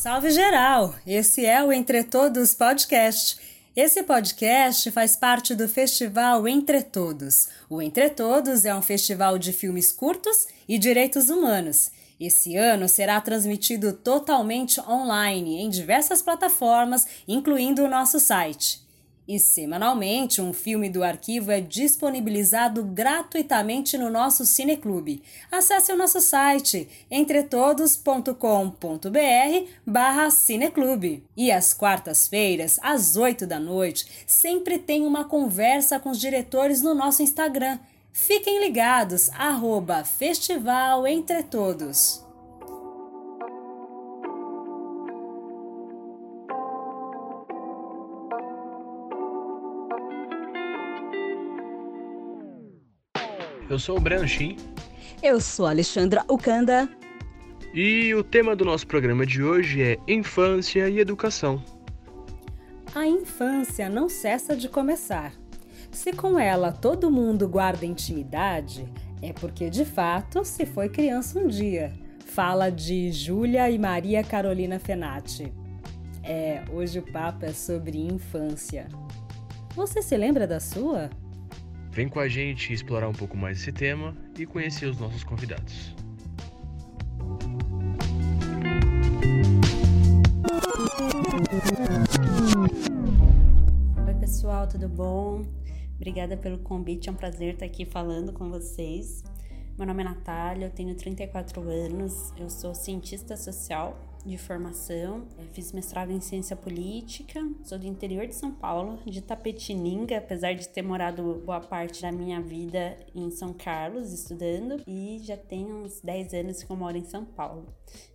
Salve geral! Esse é o Entre Todos Podcast. Esse podcast faz parte do festival Entre Todos. O Entre Todos é um festival de filmes curtos e direitos humanos. Esse ano será transmitido totalmente online em diversas plataformas, incluindo o nosso site. E semanalmente, um filme do arquivo é disponibilizado gratuitamente no nosso Cineclube. Acesse o nosso site entretodos.com.br barra Cineclube. E às quartas-feiras, às 8 da noite, sempre tem uma conversa com os diretores no nosso Instagram. Fiquem ligados, arroba Festival Entre Todos. Eu sou o Breno Shin. Eu sou a Alexandra Ukanda. E o tema do nosso programa de hoje é infância e educação. A infância não cessa de começar. Se com ela todo mundo guarda intimidade, é porque de fato se foi criança um dia. Fala de Júlia e Maria Carolina Fenati. É, hoje o papo é sobre infância. Você se lembra da sua? Vem com a gente explorar um pouco mais esse tema e conhecer os nossos convidados. Oi, pessoal, tudo bom? Obrigada pelo convite, é um prazer estar aqui falando com vocês. Meu nome é Natália, eu tenho 34 anos, eu sou cientista social de formação, fiz mestrado em ciência política, sou do interior de São Paulo, de Tapetininga, apesar de ter morado boa parte da minha vida em São Carlos estudando, e já tenho uns 10 anos que eu moro em São Paulo.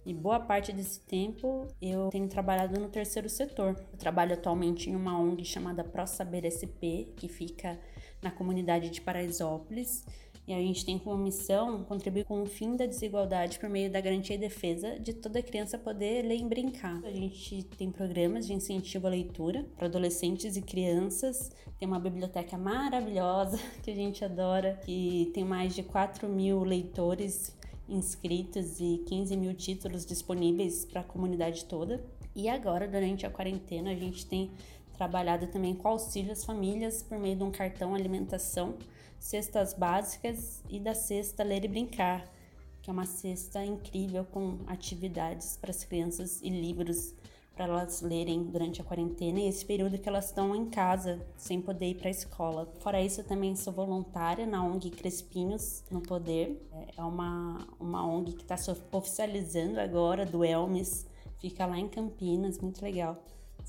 E boa parte desse tempo eu tenho trabalhado no terceiro setor. Eu trabalho atualmente em uma ONG chamada Pro Saber SP, que fica na comunidade de Paraisópolis e a gente tem como missão contribuir com o fim da desigualdade por meio da garantia e defesa de toda criança poder ler e brincar. A gente tem programas de incentivo à leitura para adolescentes e crianças, tem uma biblioteca maravilhosa que a gente adora, que tem mais de 4 mil leitores inscritos e 15 mil títulos disponíveis para a comunidade toda. E agora, durante a quarentena, a gente tem trabalhado também com auxílio às famílias por meio de um cartão alimentação cestas básicas e da cesta Ler e Brincar, que é uma cesta incrível com atividades para as crianças e livros para elas lerem durante a quarentena e esse período que elas estão em casa, sem poder ir para a escola. Fora isso, eu também sou voluntária na ONG Crespinhos no Poder. É uma, uma ONG que está oficializando agora, do Elmes, fica lá em Campinas, muito legal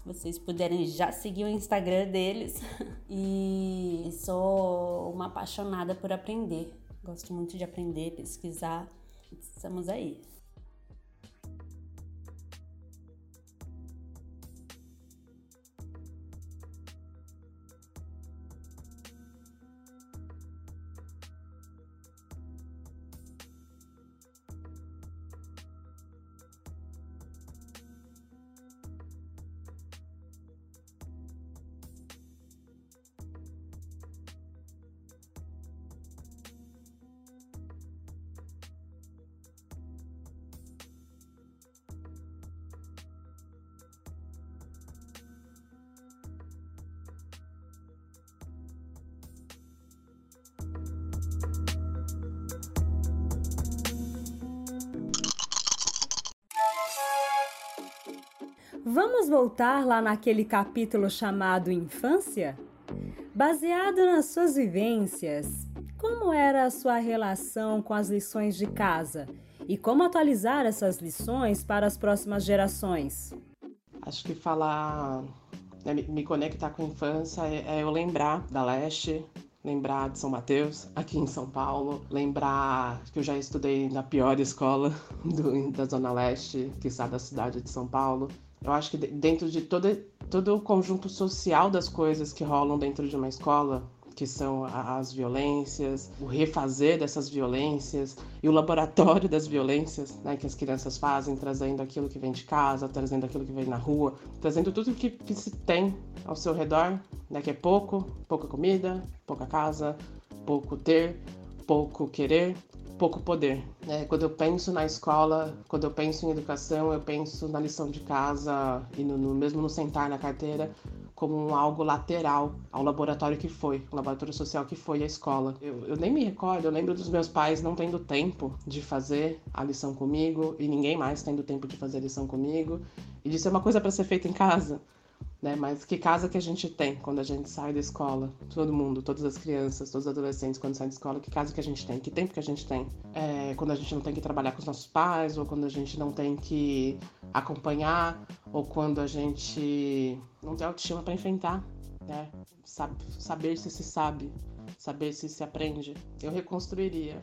vocês puderem já seguir o Instagram deles. e sou uma apaixonada por aprender. Gosto muito de aprender, pesquisar. Estamos aí. Vamos voltar lá naquele capítulo chamado Infância? Baseado nas suas vivências, como era a sua relação com as lições de casa e como atualizar essas lições para as próximas gerações? Acho que falar, né, me conectar com a infância é, é eu lembrar da Leste, lembrar de São Mateus, aqui em São Paulo, lembrar que eu já estudei na pior escola do, da Zona Leste, que está da cidade de São Paulo, eu acho que dentro de todo, todo o conjunto social das coisas que rolam dentro de uma escola, que são as violências, o refazer dessas violências e o laboratório das violências né, que as crianças fazem, trazendo aquilo que vem de casa, trazendo aquilo que vem na rua, trazendo tudo que, que se tem ao seu redor, né, que é pouco, pouca comida, pouca casa, pouco ter, pouco querer, pouco poder. É, quando eu penso na escola, quando eu penso em educação, eu penso na lição de casa e no, no mesmo no sentar na carteira como algo lateral ao laboratório que foi, o laboratório social que foi a escola. Eu, eu nem me recordo, eu lembro dos meus pais não tendo tempo de fazer a lição comigo e ninguém mais tendo tempo de fazer a lição comigo e de ser uma coisa para ser feita em casa. Né? Mas que casa que a gente tem quando a gente sai da escola? Todo mundo, todas as crianças, todos os adolescentes quando saem da escola, que casa que a gente tem? Que tempo que a gente tem? É, quando a gente não tem que trabalhar com os nossos pais, ou quando a gente não tem que acompanhar, ou quando a gente não tem autoestima para enfrentar, né? saber se se sabe, saber se se aprende. Eu reconstruiria.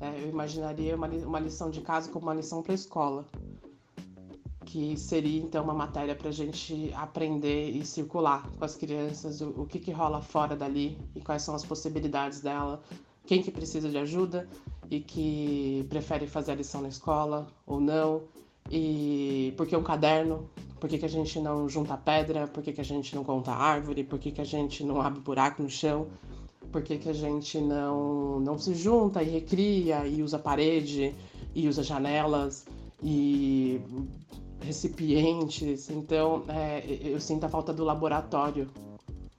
É, eu imaginaria uma, uma lição de casa como uma lição para a escola que seria então uma matéria para a gente aprender e circular com as crianças o, o que, que rola fora dali e quais são as possibilidades dela, quem que precisa de ajuda e que prefere fazer a lição na escola ou não, e por que um caderno, por que, que a gente não junta pedra, por que, que a gente não conta árvore, por que, que a gente não abre buraco no chão, por que, que a gente não, não se junta e recria e usa parede e usa janelas e recipientes. Então, é, eu sinto a falta do laboratório.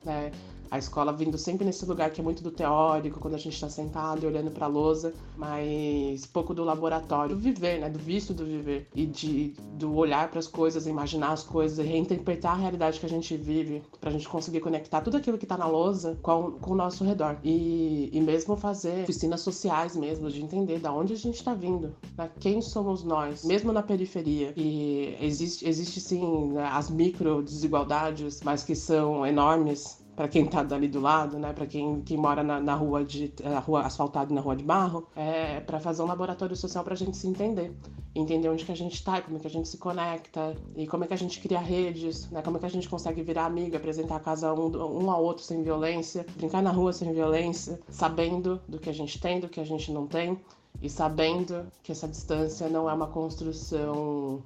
Né? A escola vindo sempre nesse lugar que é muito do teórico, quando a gente está sentado e olhando para a lousa, mas pouco do laboratório, do viver, né? Do visto do viver e de do olhar para as coisas, imaginar as coisas, reinterpretar a realidade que a gente vive, para a gente conseguir conectar tudo aquilo que está na lousa com, com o nosso redor e, e mesmo fazer oficinas sociais mesmo, de entender da onde a gente está vindo, né? Quem somos nós, mesmo na periferia. E existe, existe sim né, as micro desigualdades, mas que são enormes para quem está dali do lado, né, para quem, quem mora na, na, rua de na rua asfaltada na rua de barro, é para fazer um laboratório social para a gente se entender, entender onde que a gente está, como é que a gente se conecta e como é que a gente cria redes, né, como é que a gente consegue virar amigo, apresentar a casa um, um ao outro sem violência, brincar na rua sem violência, sabendo do que a gente tem, do que a gente não tem e sabendo que essa distância não é uma construção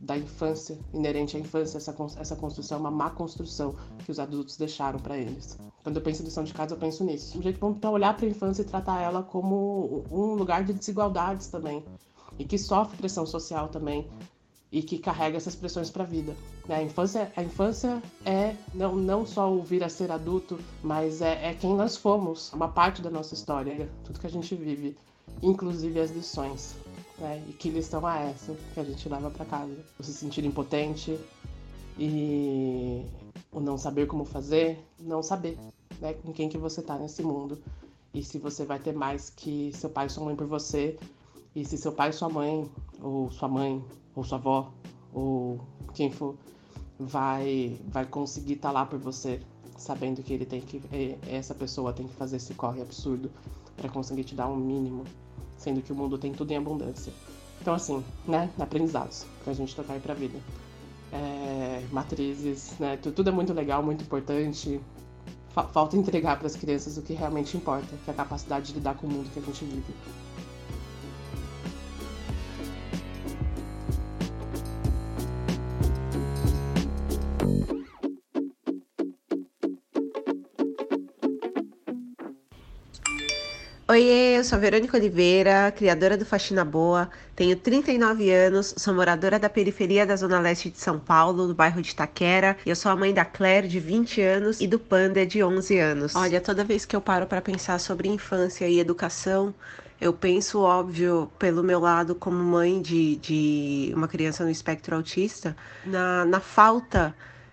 da infância, inerente à infância, essa, essa construção é uma má construção que os adultos deixaram para eles. Quando eu penso em lição de casa, eu penso nisso. Um jeito bom para olhar para a infância e tratar ela como um lugar de desigualdades também. E que sofre pressão social também. E que carrega essas pressões para a vida. Né? A infância, a infância é não, não só o vir a ser adulto, mas é, é quem nós fomos, uma parte da nossa história, tudo que a gente vive, inclusive as lições. Né? E que lição é essa que a gente leva para casa? O se sentir impotente e o não saber como fazer, não saber né? com quem que você tá nesse mundo e se você vai ter mais que seu pai e sua mãe por você e se seu pai e sua mãe ou sua mãe ou sua avó ou quem for vai vai conseguir estar tá lá por você sabendo que ele tem que essa pessoa tem que fazer esse corre absurdo para conseguir te dar um mínimo sendo que o mundo tem tudo em abundância. Então, assim, né, aprendizados pra gente tocar aí pra vida. É, matrizes, né, tudo é muito legal, muito importante. Falta entregar para as crianças o que realmente importa, que é a capacidade de lidar com o mundo que a gente vive. Oiê, eu sou a Verônica Oliveira, criadora do Faxina Boa, tenho 39 anos, sou moradora da periferia da Zona Leste de São Paulo, no bairro de Itaquera, e eu sou a mãe da Claire, de 20 anos, e do Panda, de 11 anos. Olha, toda vez que eu paro para pensar sobre infância e educação, eu penso, óbvio, pelo meu lado como mãe de, de uma criança no espectro autista, na, na falta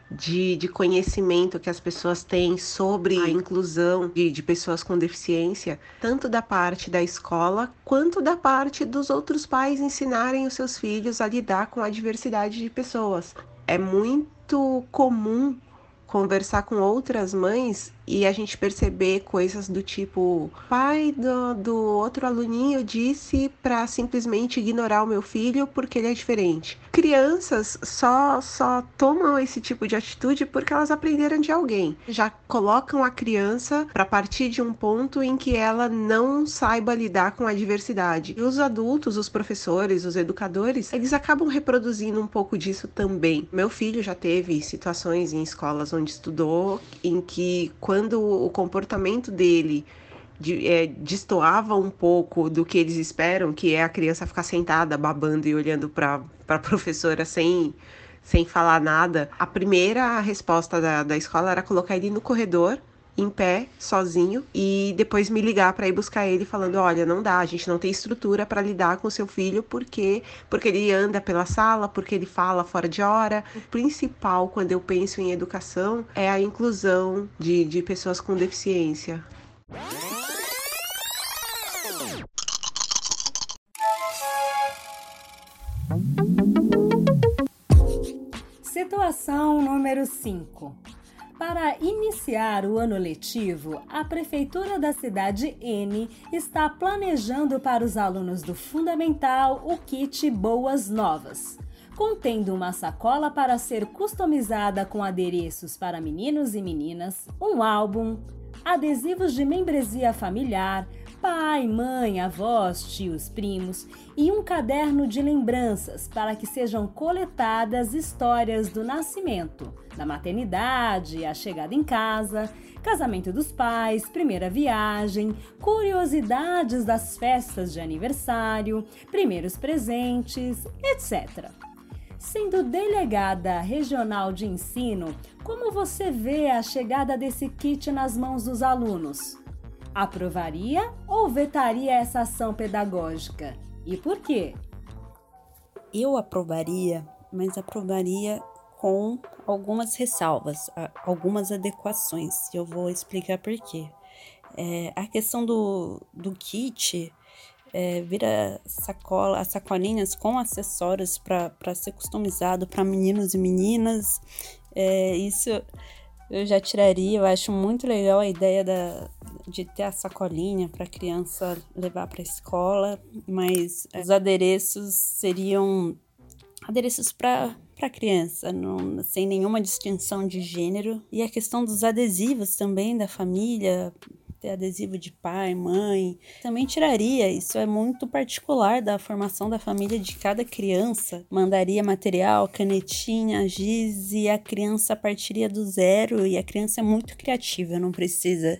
de, de conhecimento que as pessoas têm sobre a inclusão de, de pessoas com deficiência, tanto da parte da escola quanto da parte dos outros pais ensinarem os seus filhos a lidar com a diversidade de pessoas. É muito comum conversar com outras mães e a gente perceber coisas do tipo: pai do, do outro aluninho disse para simplesmente ignorar o meu filho porque ele é diferente. Crianças só só tomam esse tipo de atitude porque elas aprenderam de alguém. Já colocam a criança para partir de um ponto em que ela não saiba lidar com a diversidade. E os adultos, os professores, os educadores, eles acabam reproduzindo um pouco disso também. Meu filho já teve situações em escolas onde estudou em que quando quando o comportamento dele de, é, destoava um pouco do que eles esperam, que é a criança ficar sentada, babando e olhando para a professora sem, sem falar nada. A primeira resposta da, da escola era colocar ele no corredor em pé, sozinho, e depois me ligar para ir buscar ele falando: "Olha, não dá, a gente não tem estrutura para lidar com seu filho porque porque ele anda pela sala, porque ele fala fora de hora". O principal quando eu penso em educação é a inclusão de, de pessoas com deficiência. Situação número 5. Para iniciar o ano letivo, a Prefeitura da cidade N está planejando para os alunos do Fundamental o kit Boas Novas, contendo uma sacola para ser customizada com adereços para meninos e meninas, um álbum, adesivos de membresia familiar, pai, mãe, avós, tios, primos e um caderno de lembranças para que sejam coletadas histórias do nascimento, da maternidade, a chegada em casa, casamento dos pais, primeira viagem, curiosidades das festas de aniversário, primeiros presentes, etc. Sendo delegada regional de ensino, como você vê a chegada desse kit nas mãos dos alunos? Aprovaria ou vetaria essa ação pedagógica? E por quê? Eu aprovaria, mas aprovaria com algumas ressalvas, algumas adequações. Eu vou explicar por quê. É, a questão do, do kit é, vira sacola, as sacolinhas com acessórios para ser customizado para meninos e meninas. É, isso eu já tiraria. Eu acho muito legal a ideia da, de ter a sacolinha para criança levar para a escola, mas os adereços seriam adereços para para criança, não, sem nenhuma distinção de gênero. E a questão dos adesivos também da família, ter adesivo de pai, mãe, também tiraria. Isso é muito particular da formação da família de cada criança. Mandaria material, canetinha, giz e a criança partiria do zero. E a criança é muito criativa, não precisa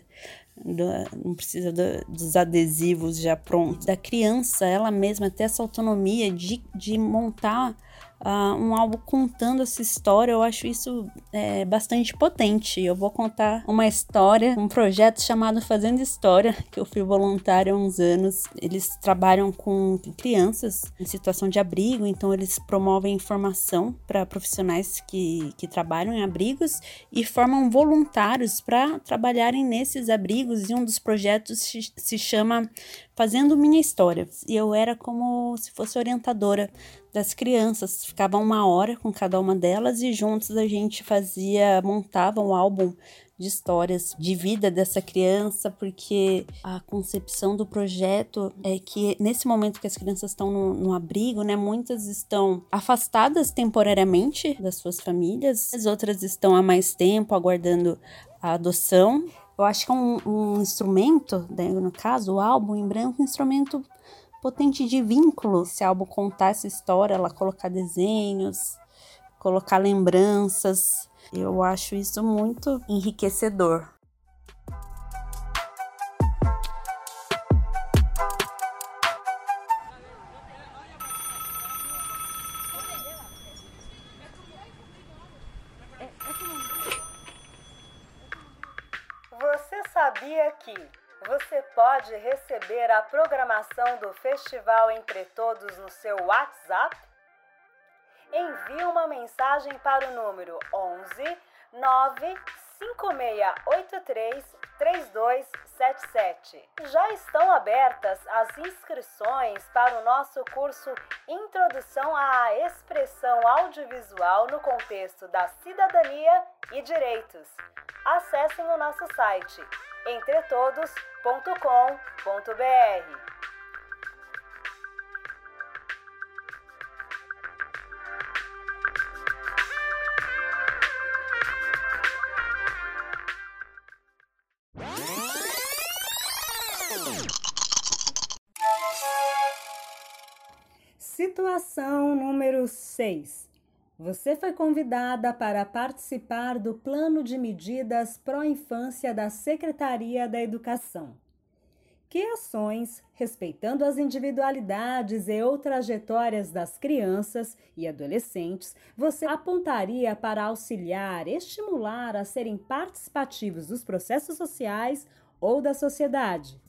não precisa do, dos adesivos já prontos. Da criança, ela mesma ter essa autonomia de, de montar uh, um álbum contando essa história, eu acho isso é, bastante potente. Eu vou contar uma história, um projeto chamado Fazendo História, que eu fui voluntário há uns anos. Eles trabalham com crianças em situação de abrigo, então eles promovem informação para profissionais que, que trabalham em abrigos e formam voluntários para trabalharem nesses abrigos. E um dos projetos se chama Fazendo Minha História. E eu era como se fosse orientadora das crianças. Ficava uma hora com cada uma delas e juntos a gente fazia, montava um álbum de histórias de vida dessa criança, porque a concepção do projeto é que nesse momento que as crianças estão no, no, abrigo, né, muitas estão afastadas temporariamente das suas famílias, as outras estão há mais tempo aguardando a adoção. Eu acho que é um, um instrumento, né, no caso, o álbum em branco, um instrumento potente de vínculo. Se álbum contar essa história, ela colocar desenhos, colocar lembranças. Eu acho isso muito enriquecedor. Que você pode receber a programação do Festival Entre Todos no seu WhatsApp? Envie uma mensagem para o número 11 95683 3277. Já estão abertas as inscrições para o nosso curso Introdução à Expressão Audiovisual no Contexto da Cidadania e Direitos. Acessem o nosso site entretodos.com.br. Situação número 6. Você foi convidada para participar do Plano de Medidas Pró-Infância da Secretaria da Educação. Que ações, respeitando as individualidades e ou trajetórias das crianças e adolescentes, você apontaria para auxiliar, estimular a serem participativos dos processos sociais ou da sociedade?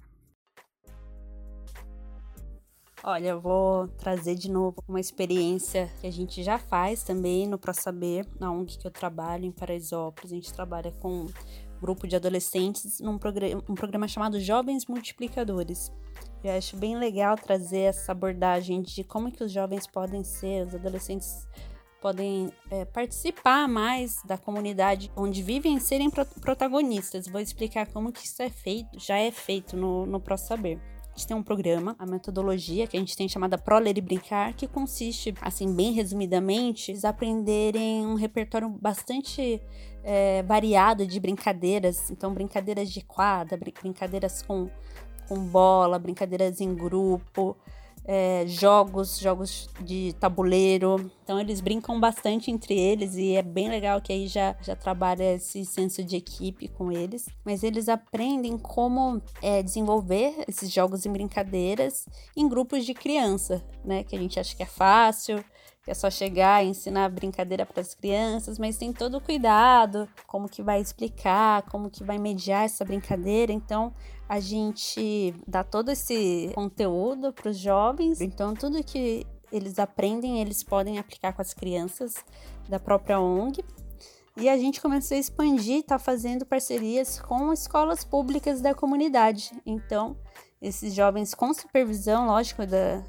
Olha, eu vou trazer de novo uma experiência que a gente já faz também no ProSaber, na ONG que eu trabalho em Paraisópolis. A gente trabalha com grupo de adolescentes num programa, um programa chamado Jovens Multiplicadores. Eu acho bem legal trazer essa abordagem de como que os jovens podem ser, os adolescentes podem é, participar mais da comunidade onde vivem e serem protagonistas. Vou explicar como que isso é feito, já é feito no, no ProSaber gente tem um programa, a metodologia que a gente tem chamada Pro Ler e Brincar, que consiste, assim, bem resumidamente, eles aprenderem um repertório bastante é, variado de brincadeiras. Então, brincadeiras de quadra, brincadeiras com, com bola, brincadeiras em grupo, é, jogos, jogos de tabuleiro. Então eles brincam bastante entre eles e é bem legal que aí já, já trabalha esse senso de equipe com eles. Mas eles aprendem como é, desenvolver esses jogos e brincadeiras em grupos de criança, né? Que a gente acha que é fácil, que é só chegar e ensinar brincadeira para as crianças, mas tem todo o cuidado, como que vai explicar, como que vai mediar essa brincadeira. Então, a gente dá todo esse conteúdo para os jovens. Então, tudo que eles aprendem, eles podem aplicar com as crianças da própria ONG. E a gente começou a expandir, tá fazendo parcerias com escolas públicas da comunidade. Então, esses jovens com supervisão, lógico, da,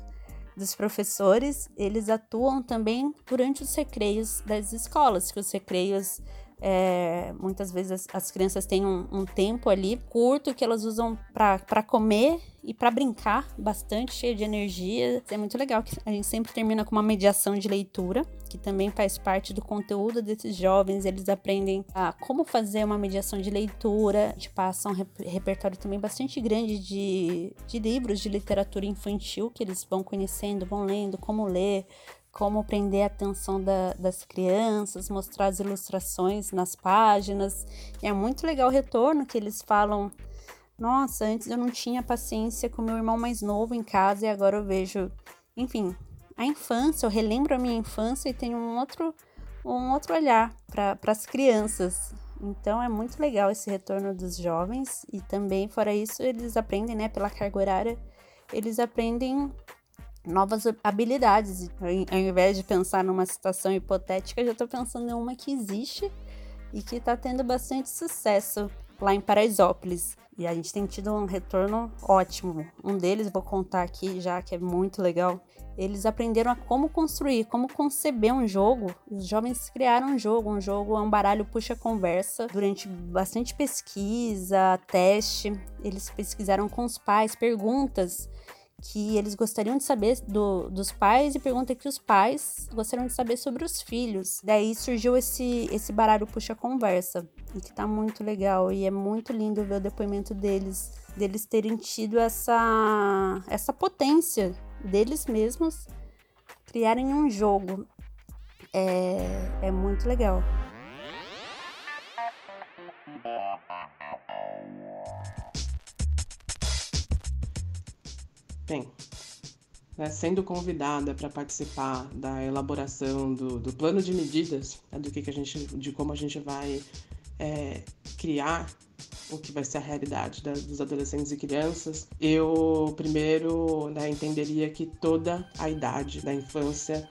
dos professores, eles atuam também durante os recreios das escolas, que os recreios é, muitas vezes as, as crianças têm um, um, tempo ali curto que elas usam para comer e para brincar bastante, cheio de energia. É muito legal que a gente sempre termina com uma mediação de leitura, que também faz parte do conteúdo desses jovens. Eles aprendem a como fazer uma mediação de leitura. A gente passa um repertório também bastante grande de, de livros de literatura infantil que eles vão conhecendo, vão lendo, como ler, como prender a atenção da, das crianças, mostrar as ilustrações nas páginas. E é muito legal o retorno que eles falam. Nossa, antes eu não tinha paciência com meu irmão mais novo em casa e agora eu vejo, enfim, a infância, eu relembro a minha infância e tenho um outro, um outro olhar para as crianças. Então é muito legal esse retorno dos jovens e também, fora isso, eles aprendem, né, pela carga horária, eles aprendem novas habilidades. Ao invés de pensar numa situação hipotética, já estou pensando em uma que existe e que está tendo bastante sucesso lá em Paraisópolis. E a gente tem tido um retorno ótimo. Um deles, vou contar aqui já, que é muito legal. Eles aprenderam a como construir, como conceber um jogo. Os jovens criaram um jogo. Um jogo é um baralho puxa-conversa. Durante bastante pesquisa, teste, eles pesquisaram com os pais perguntas que eles gostariam de saber do, dos pais e pergunta que os pais gostariam de saber sobre os filhos. Daí surgiu esse, esse baralho puxa conversa e que tá muito legal e é muito lindo ver o depoimento deles, deles terem tido essa essa potência deles mesmos criarem um jogo. É, é muito legal. Bem, né, sendo convidada para participar da elaboração do, do plano de medidas, né, do que, que a gente, de como a gente vai é, criar o que vai ser a realidade da, dos adolescentes e crianças, eu primeiro né, entenderia que toda a idade da infância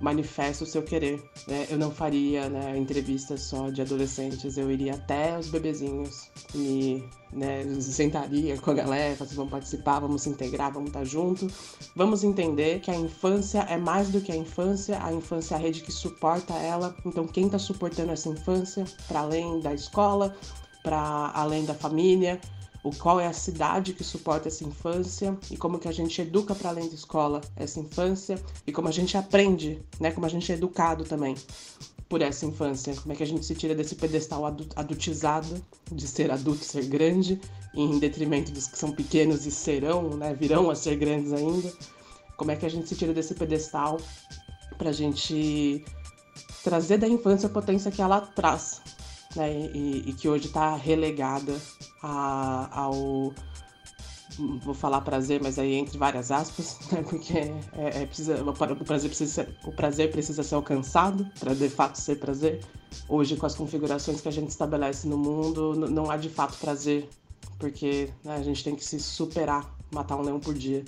manifesta o seu querer. Né? Eu não faria né, entrevistas só de adolescentes, eu iria até os bebezinhos, me né, sentaria com a galera, vamos participar, vamos se integrar, vamos estar junto, vamos entender que a infância é mais do que a infância, a infância é a rede que suporta ela. Então, quem está suportando essa infância, para além da escola, para além da família, o qual é a cidade que suporta essa infância e como que a gente educa para além da escola essa infância e como a gente aprende, né, como a gente é educado também por essa infância, como é que a gente se tira desse pedestal adultizado de ser adulto, ser grande, em detrimento dos que são pequenos e serão, né, virão a ser grandes ainda. Como é que a gente se tira desse pedestal para a gente trazer da infância a potência que ela traz, né, e, e que hoje está relegada a, ao vou falar prazer, mas aí entre várias aspas, né? porque é, é, precisa, o, prazer precisa ser, o prazer precisa ser alcançado para de fato ser prazer. Hoje, com as configurações que a gente estabelece no mundo, não há de fato prazer, porque né, a gente tem que se superar, matar um leão por dia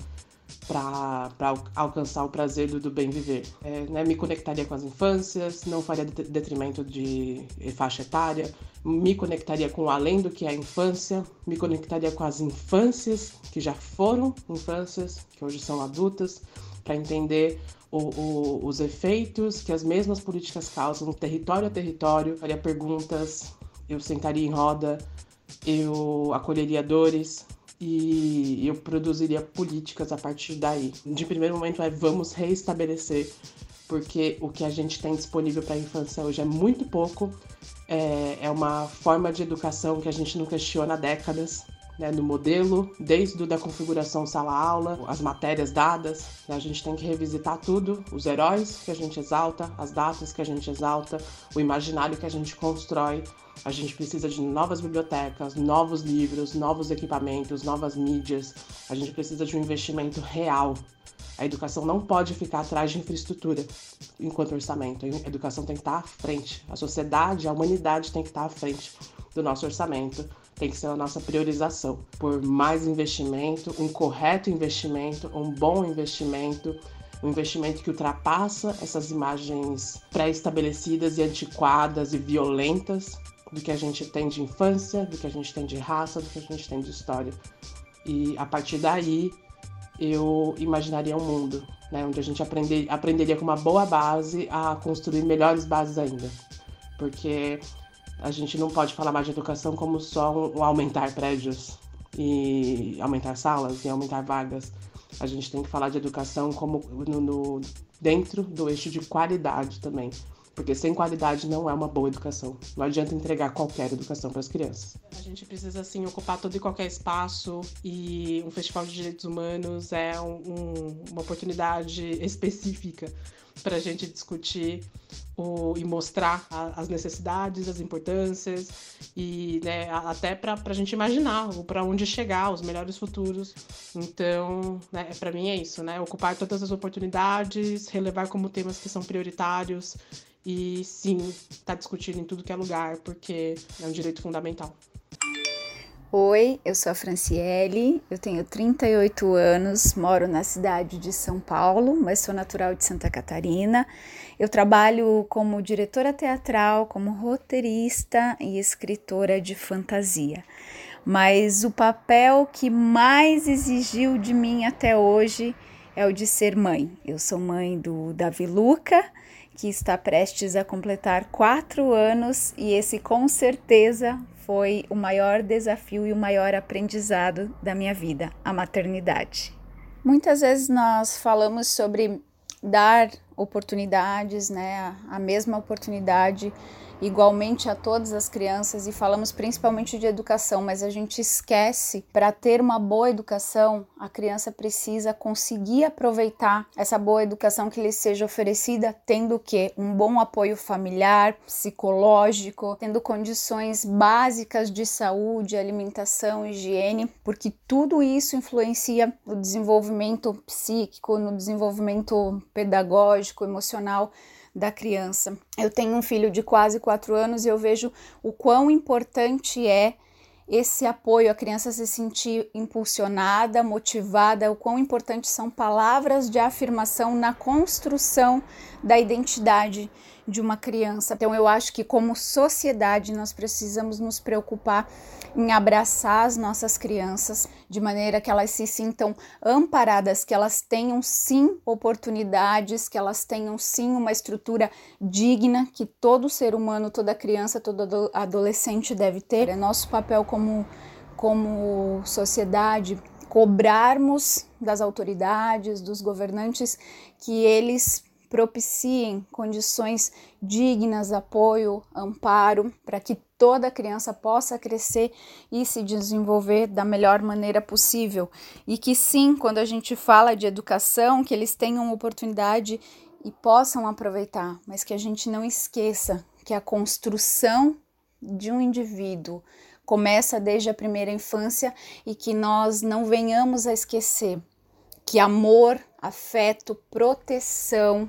para alcançar o prazer do, do bem viver. É, né, me conectaria com as infâncias, não faria detrimento de faixa etária, me conectaria com além do que é a infância, me conectaria com as infâncias que já foram infâncias, que hoje são adultas, para entender o, o, os efeitos que as mesmas políticas causam, território a território, faria perguntas, eu sentaria em roda, eu acolheria dores, e eu produziria políticas a partir daí. De primeiro momento é vamos reestabelecer, porque o que a gente tem disponível para a infância hoje é muito pouco. É, é uma forma de educação que a gente não questiona há décadas. Né, no modelo, desde da configuração sala-aula, as matérias dadas, né, a gente tem que revisitar tudo, os heróis que a gente exalta, as datas que a gente exalta, o imaginário que a gente constrói, a gente precisa de novas bibliotecas, novos livros, novos equipamentos, novas mídias. A gente precisa de um investimento real. A educação não pode ficar atrás de infraestrutura enquanto orçamento. A educação tem que estar à frente. A sociedade, a humanidade tem que estar à frente do nosso orçamento. Tem que ser a nossa priorização por mais investimento, um correto investimento, um bom investimento um investimento que ultrapassa essas imagens pré-estabelecidas e antiquadas e violentas do que a gente tem de infância, do que a gente tem de raça, do que a gente tem de história. E a partir daí eu imaginaria um mundo, né, onde a gente aprender, aprenderia com uma boa base a construir melhores bases ainda. Porque a gente não pode falar mais de educação como só um, um aumentar prédios e aumentar salas e aumentar vagas. A gente tem que falar de educação como no, no dentro do eixo de qualidade também. Porque sem qualidade não é uma boa educação. Não adianta entregar qualquer educação para as crianças. A gente precisa, assim, ocupar todo e qualquer espaço e um festival de direitos humanos é um, um, uma oportunidade específica para a gente discutir o, e mostrar a, as necessidades, as importâncias e né, até para a gente imaginar para onde chegar, os melhores futuros. Então, né, para mim é isso, né? Ocupar todas as oportunidades, relevar como temas que são prioritários e sim, está discutido em tudo que é lugar, porque é um direito fundamental. Oi, eu sou a Franciele, eu tenho 38 anos, moro na cidade de São Paulo, mas sou natural de Santa Catarina. Eu trabalho como diretora teatral, como roteirista e escritora de fantasia. Mas o papel que mais exigiu de mim até hoje é o de ser mãe. Eu sou mãe do Davi Luca, que está prestes a completar quatro anos, e esse com certeza foi o maior desafio e o maior aprendizado da minha vida, a maternidade. Muitas vezes nós falamos sobre dar oportunidades, né, a mesma oportunidade igualmente a todas as crianças e falamos principalmente de educação, mas a gente esquece para ter uma boa educação, a criança precisa conseguir aproveitar essa boa educação que lhe seja oferecida, tendo que um bom apoio familiar, psicológico, tendo condições básicas de saúde, alimentação, higiene, porque tudo isso influencia no desenvolvimento psíquico, no desenvolvimento pedagógico, emocional da criança. Eu tenho um filho de quase quatro anos e eu vejo o quão importante é esse apoio, a criança se sentir impulsionada, motivada, o quão importante são palavras de afirmação na construção da identidade de uma criança. Então, eu acho que, como sociedade, nós precisamos nos preocupar em abraçar as nossas crianças de maneira que elas se sintam amparadas, que elas tenham sim oportunidades, que elas tenham sim uma estrutura digna que todo ser humano, toda criança, todo adolescente deve ter. É nosso papel como, como sociedade cobrarmos das autoridades, dos governantes, que eles propiciem condições dignas, apoio, amparo, para que toda criança possa crescer e se desenvolver da melhor maneira possível. E que sim, quando a gente fala de educação, que eles tenham oportunidade e possam aproveitar, mas que a gente não esqueça que a construção de um indivíduo começa desde a primeira infância e que nós não venhamos a esquecer que amor, afeto, proteção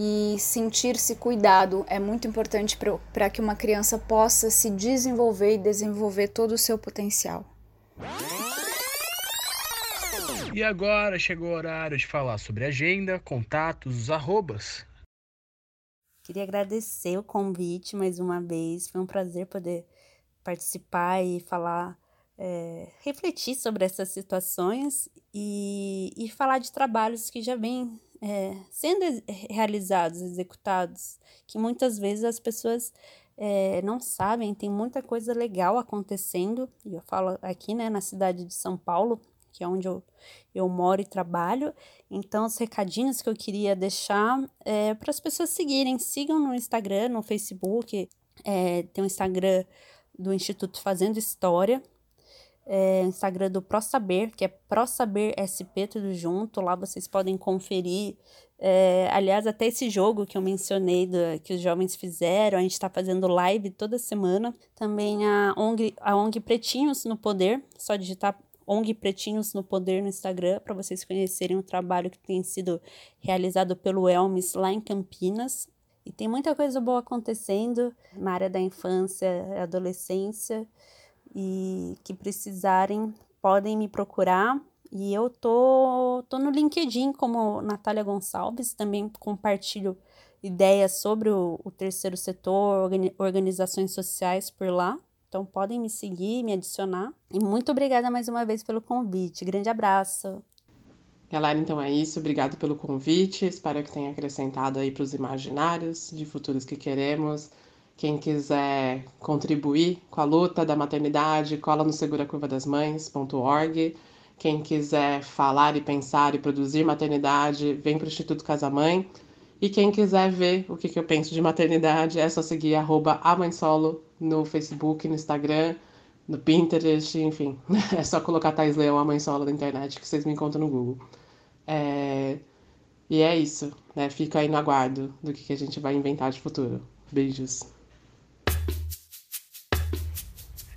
e sentir-se cuidado é muito importante para que uma criança possa se desenvolver e desenvolver todo o seu potencial. E agora chegou o horário de falar sobre agenda, contatos, os arrobas. Queria agradecer o convite mais uma vez. Foi um prazer poder participar e falar, é, refletir sobre essas situações e, e falar de trabalhos que já vêm é, sendo realizados, executados, que muitas vezes as pessoas é, não sabem, tem muita coisa legal acontecendo, e eu falo aqui, né, na cidade de São Paulo, que é onde eu, eu moro e trabalho. Então, os recadinhos que eu queria deixar é para as pessoas seguirem. Sigam no Instagram, no Facebook. É, tem o Instagram do Instituto Fazendo História. É, Instagram do ProSaber, que é ProSaber SP, tudo junto. Lá vocês podem conferir. É, aliás, até esse jogo que eu mencionei, do, que os jovens fizeram, a gente está fazendo live toda semana. Também a ONG, a ONG Pretinhos no Poder, só digitar ONG Pretinhos no Poder no Instagram, para vocês conhecerem o trabalho que tem sido realizado pelo Elmes lá em Campinas. E tem muita coisa boa acontecendo na área da infância e adolescência. E que precisarem, podem me procurar. E eu tô, tô no LinkedIn como Natália Gonçalves, também compartilho ideias sobre o, o terceiro setor, organizações sociais por lá. Então podem me seguir, me adicionar. E muito obrigada mais uma vez pelo convite. Grande abraço. Galera, então é isso. Obrigado pelo convite. Espero que tenha acrescentado aí para os imaginários de futuros que queremos. Quem quiser contribuir com a luta da maternidade, cola no seguracurvadasmães.org. Quem quiser falar e pensar e produzir maternidade, vem para o Instituto Casa Mãe. E quem quiser ver o que, que eu penso de maternidade, é só seguir arroba Solo no Facebook, no Instagram, no Pinterest, enfim. É só colocar Thais Leão, a mãe solo na internet, que vocês me encontram no Google. É... E é isso, né? Fica aí no aguardo do que, que a gente vai inventar de futuro. Beijos.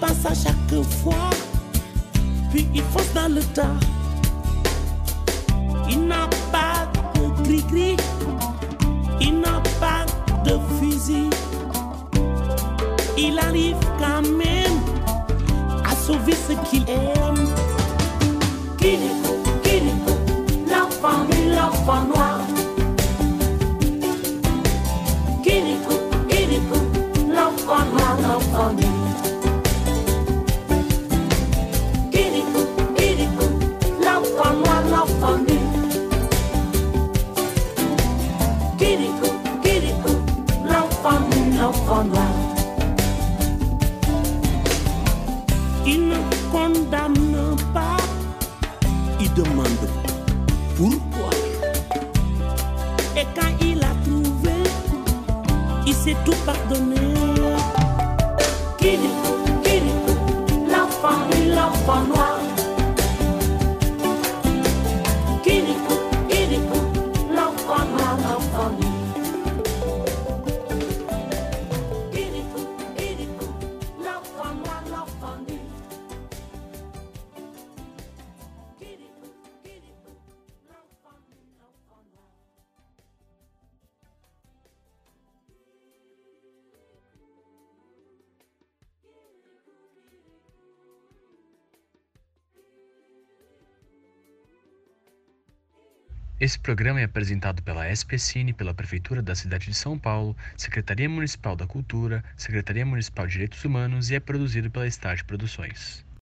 Pense à chaque fois puis il fonce dans le tas. Il n'a pas de gris-gris, il n'a pas de fusil. Il arrive quand même à sauver ce qu'il aime. Kiriko, Kiriko, l'enfant et l'enfant noir. Pourquoi. Et quand il a trouvé, il s'est tout pardonné. Kiriko, Kiriko, l'enfant et l'enfant noir. Esse programa é apresentado pela SPCine, pela Prefeitura da cidade de São Paulo, Secretaria Municipal da Cultura, Secretaria Municipal de Direitos Humanos e é produzido pela Estágio Produções.